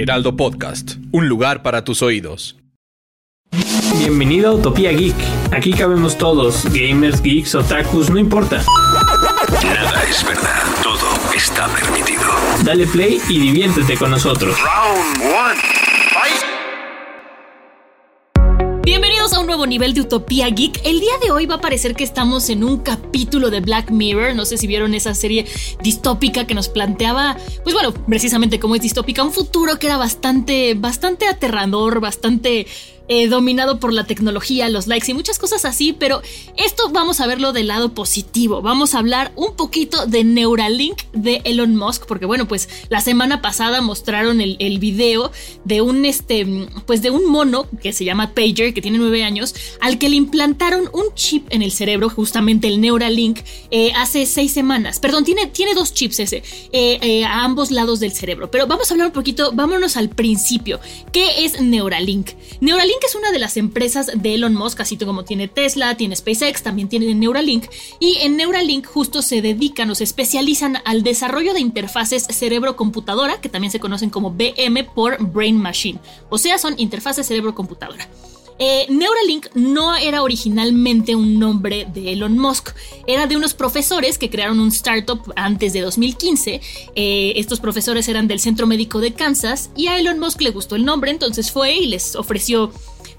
Heraldo Podcast, un lugar para tus oídos. Bienvenido a Utopía Geek. Aquí cabemos todos, gamers, geeks, otakus, no importa. Nada es verdad, todo está permitido. Dale play y diviértete con nosotros. Round one, un nuevo nivel de Utopía Geek. El día de hoy va a parecer que estamos en un capítulo de Black Mirror. No sé si vieron esa serie distópica que nos planteaba, pues bueno, precisamente como es distópica, un futuro que era bastante, bastante aterrador, bastante eh, dominado por la tecnología, los likes y muchas cosas así, pero esto vamos a verlo del lado positivo. Vamos a hablar un poquito de Neuralink de Elon Musk, porque bueno, pues la semana pasada mostraron el, video de un este, pues de un mono que se llama Pager, que tiene nueve años, al que le implantaron un chip en el cerebro, justamente el Neuralink, eh, hace seis semanas. Perdón, tiene, tiene dos chips ese, eh, a ambos lados del cerebro. Pero vamos a hablar un poquito, vámonos al principio. ¿Qué es Neuralink? Neuralink es una de las empresas de Elon Musk, así como tiene Tesla, tiene SpaceX, también tiene Neuralink. Y en Neuralink justo se dedican o se especializan al desarrollo de interfaces cerebro-computadora, que también se conocen como BM por Brain Machine. O sea, son interfaces cerebro-computadora. Eh, Neuralink no era originalmente un nombre de Elon Musk, era de unos profesores que crearon un startup antes de 2015. Eh, estos profesores eran del Centro Médico de Kansas y a Elon Musk le gustó el nombre, entonces fue y les ofreció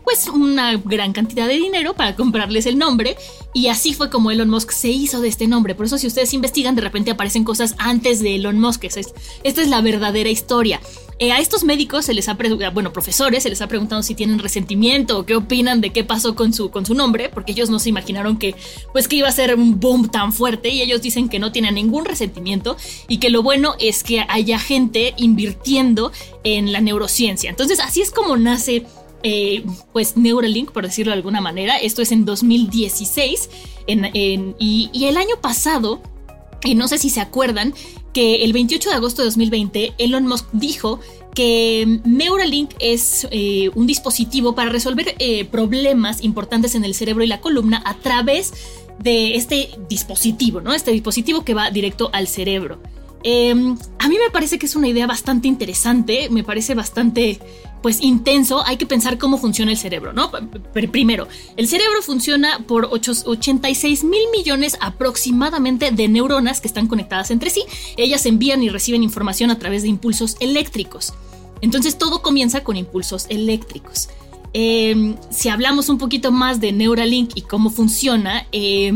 pues una gran cantidad de dinero para comprarles el nombre y así fue como Elon Musk se hizo de este nombre. Por eso si ustedes investigan de repente aparecen cosas antes de Elon Musk. Esta es, esta es la verdadera historia. Eh, a estos médicos se les ha bueno, profesores, se les ha preguntado si tienen resentimiento o qué opinan de qué pasó con su, con su nombre, porque ellos no se imaginaron que, pues, que iba a ser un boom tan fuerte y ellos dicen que no tienen ningún resentimiento y que lo bueno es que haya gente invirtiendo en la neurociencia. Entonces, así es como nace eh, pues Neuralink, por decirlo de alguna manera. Esto es en 2016 y, y, el año pasado, y no sé si se acuerdan, que el 28 de agosto de 2020 Elon Musk dijo que Neuralink es eh, un dispositivo para resolver eh, problemas importantes en el cerebro y la columna a través de este dispositivo, ¿no? Este dispositivo que va directo al cerebro. Eh, a mí me parece que es una idea bastante interesante, me parece bastante pues intenso, hay que pensar cómo funciona el cerebro, ¿no? Primero, el cerebro funciona por 86 mil millones aproximadamente de neuronas que están conectadas entre sí. Ellas envían y reciben información a través de impulsos eléctricos. Entonces todo comienza con impulsos eléctricos. Eh, si hablamos un poquito más de Neuralink y cómo funciona, eh,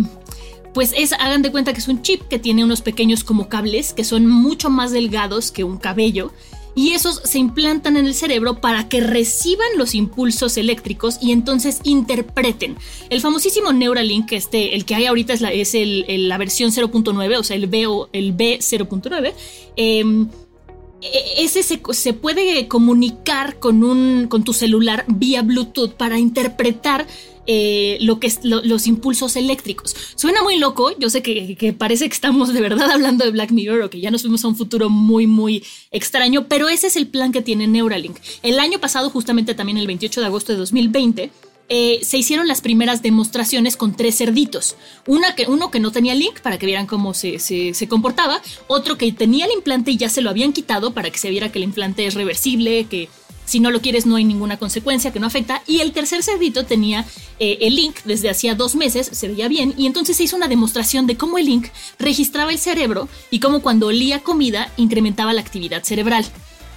pues es, hagan de cuenta que es un chip que tiene unos pequeños como cables que son mucho más delgados que un cabello y esos se implantan en el cerebro para que reciban los impulsos eléctricos y entonces interpreten. El famosísimo Neuralink, este, el que hay ahorita es la, es versión 0.9, o sea, el B, el B0.9. Eh, ese se, se, puede comunicar con, un, con tu celular vía Bluetooth para interpretar eh, lo que es los impulsos eléctricos. Suena muy loco, yo sé que, que, parece que estamos de verdad hablando de Black Mirror o que ya nos fuimos a un futuro muy, muy extraño, pero ese es el plan que tiene Neuralink. El año pasado, justamente también el 28 de agosto de 2020, eh, se hicieron las primeras demostraciones con tres cerditos. Uno que no tenía link para que vieran cómo se, comportaba, otro que tenía el implante y ya se lo habían quitado para que se viera que el implante es reversible, que si no lo quieres no hay ninguna consecuencia, que no afecta. Y el tercer cerdito tenía eh, el link desde hacía dos meses, se veía bien, y entonces se hizo una demostración de cómo el link registraba el cerebro y cómo cuando olía comida incrementaba la actividad cerebral.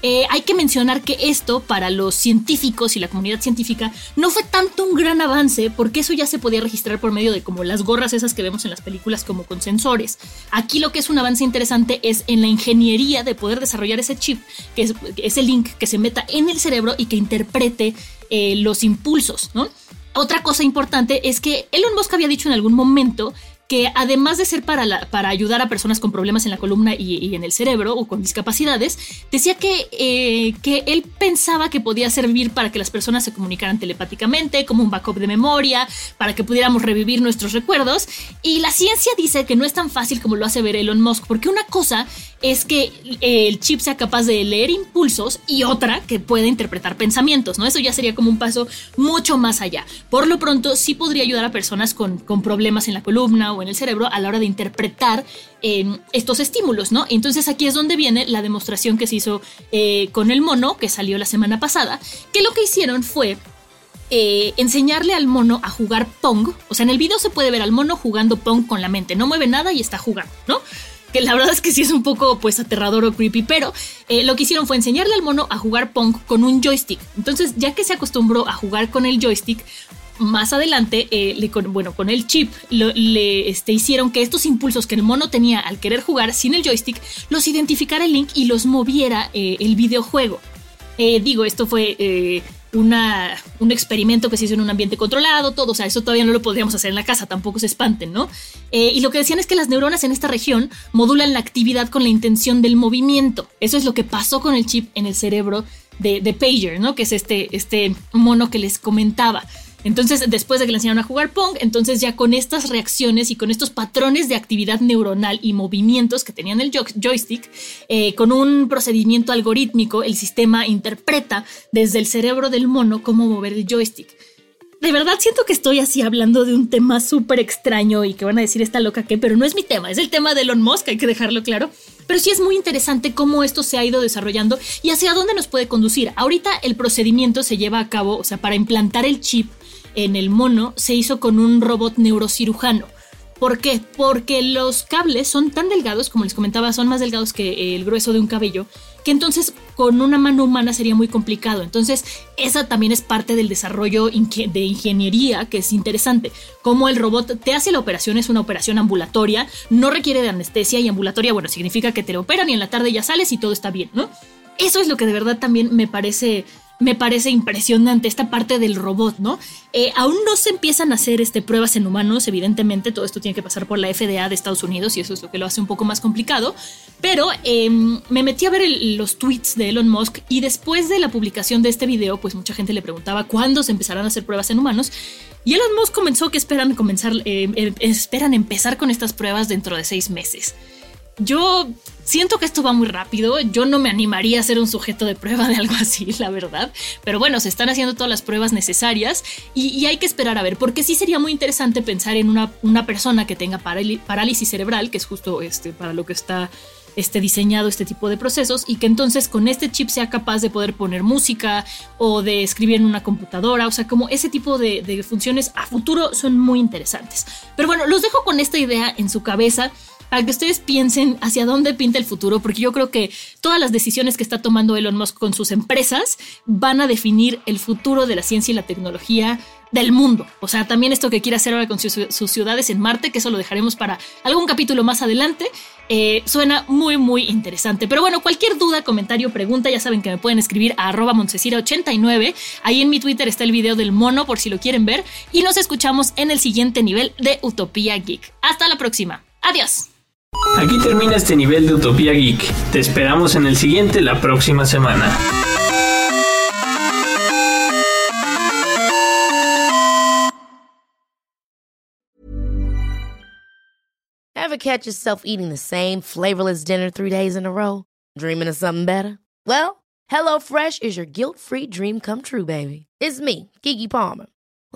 Eh, hay que mencionar que esto para los científicos y la comunidad científica no fue tanto un gran avance porque eso ya se podía registrar por medio de como las gorras esas que vemos en las películas como con sensores. Aquí lo que es un avance interesante es en la ingeniería de poder desarrollar ese chip, que es ese link que se meta en el cerebro y que interprete eh, los impulsos, ¿no? Otra cosa importante es que Elon Musk había dicho en algún momento que además de ser para, para ayudar a personas con problemas en la columna y, en el cerebro o con discapacidades, decía que, eh, que él pensaba que podía servir para que las personas se comunicaran telepáticamente, como un backup de memoria, para que pudiéramos revivir nuestros recuerdos. Y la ciencia dice que no es tan fácil como lo hace ver Elon Musk, porque una cosa es que el chip sea capaz de leer impulsos y otra que pueda interpretar pensamientos, ¿no? Eso ya sería como un paso mucho más allá. Por lo pronto, sí podría ayudar a personas con, con problemas en la columna en el cerebro a la hora de interpretar eh, estos estímulos, ¿no? Entonces aquí es donde viene la demostración que se hizo eh, con el mono, que salió la semana pasada, que lo que hicieron fue eh, enseñarle al mono a jugar Pong. O sea, en el video se puede ver al mono jugando Pong con la mente. No mueve nada y está jugando, ¿no? que la verdad es que sí es un poco pues aterrador o creepy, pero lo que hicieron fue enseñarle al mono a jugar Pong con un joystick. Entonces, ya que se acostumbró a jugar con el joystick, más adelante, eh, le, bueno, con el chip, le este, hicieron que estos impulsos que el mono tenía al querer jugar sin el joystick, los identificara el link y los moviera eh, el videojuego. digo, esto fue una, un experimento que se hizo en un ambiente controlado, todo, o sea, eso todavía no lo podríamos hacer en la casa, tampoco se espanten, ¿no? Eh, y lo que decían es que las neuronas en esta región modulan la actividad con la intención del movimiento. Eso es lo que pasó con el chip en el cerebro de, de Pager, ¿no? Que es este, este mono que les comentaba. Entonces, después de que le enseñaron a jugar Pong, entonces ya con estas reacciones y con estos patrones de actividad neuronal y movimientos que tenían el joystick, eh, con un procedimiento algorítmico, el sistema interpreta desde el cerebro del mono cómo mover el joystick. De verdad siento que estoy así hablando de un tema súper extraño y que van a decir esta loca que, pero no es mi tema, es el tema de Elon Musk, hay que dejarlo claro. Pero sí es muy interesante cómo esto se ha ido desarrollando y hacia dónde nos puede conducir. Ahorita el procedimiento se lleva a cabo, o sea, para implantar el chip en el mono se hizo con un robot neurocirujano. ¿Por qué? Porque los cables son tan delgados, como les comentaba, son más delgados que el grueso de un cabello, que entonces con una mano humana sería muy complicado. Entonces, esa también es parte del desarrollo de ingeniería que es interesante. Como el robot te hace la operación, es una operación ambulatoria, no requiere de anestesia y ambulatoria, bueno, significa que te lo operan y en la tarde ya sales y todo está bien, ¿no? Eso es lo que de verdad también me parece me parece impresionante esta parte del robot, ¿no? Eh, aún no se empiezan a hacer este, pruebas en humanos, evidentemente todo esto tiene que pasar por la FDA de Estados Unidos y eso es lo que lo hace un poco más complicado, pero em, me metí a ver los tweets de Elon Musk y después de la publicación de este video, pues mucha gente le preguntaba cuándo se empezarán a hacer pruebas en humanos y Elon Musk comenzó que esperan comenzar, eh, em, esperan empezar con estas pruebas dentro de seis meses. Yo siento que esto va muy rápido. Yo no me animaría a ser un sujeto de prueba de algo así, la verdad. Pero bueno, se están haciendo todas las pruebas necesarias y, hay que esperar a ver, porque sí sería muy interesante pensar en una, persona que tenga parálisis cerebral, que es justo este, para lo que está este, diseñado este tipo de procesos y que entonces con este chip sea capaz de poder poner música o de escribir en una computadora, o sea, como ese tipo de, de funciones a futuro son muy interesantes. Pero bueno, los dejo con esta idea en su cabeza para que ustedes piensen hacia dónde pinta el futuro, porque yo creo que todas las decisiones que está tomando Elon Musk con sus empresas van a definir el futuro de la ciencia y la tecnología del mundo. O sea, también esto que quiere hacer ahora con sus, ciudades en Marte, que eso lo dejaremos para algún capítulo más adelante, eh, suena muy, muy interesante. Pero bueno, cualquier duda, comentario, pregunta, ya saben que me pueden escribir a arroba 89 Ahí en mi Twitter está el video del mono por si lo quieren ver. Y nos escuchamos en el siguiente nivel de Utopía Geek. Hasta la próxima. Adiós. Aquí termina este nivel de Utopía Geek. Te esperamos en el siguiente la próxima semana. Ever catch yourself eating the same flavorless dinner three days in a row? Dreaming of something better? Well, HelloFresh is your guilt-free dream come true, baby. It's me, Kiki Palmer.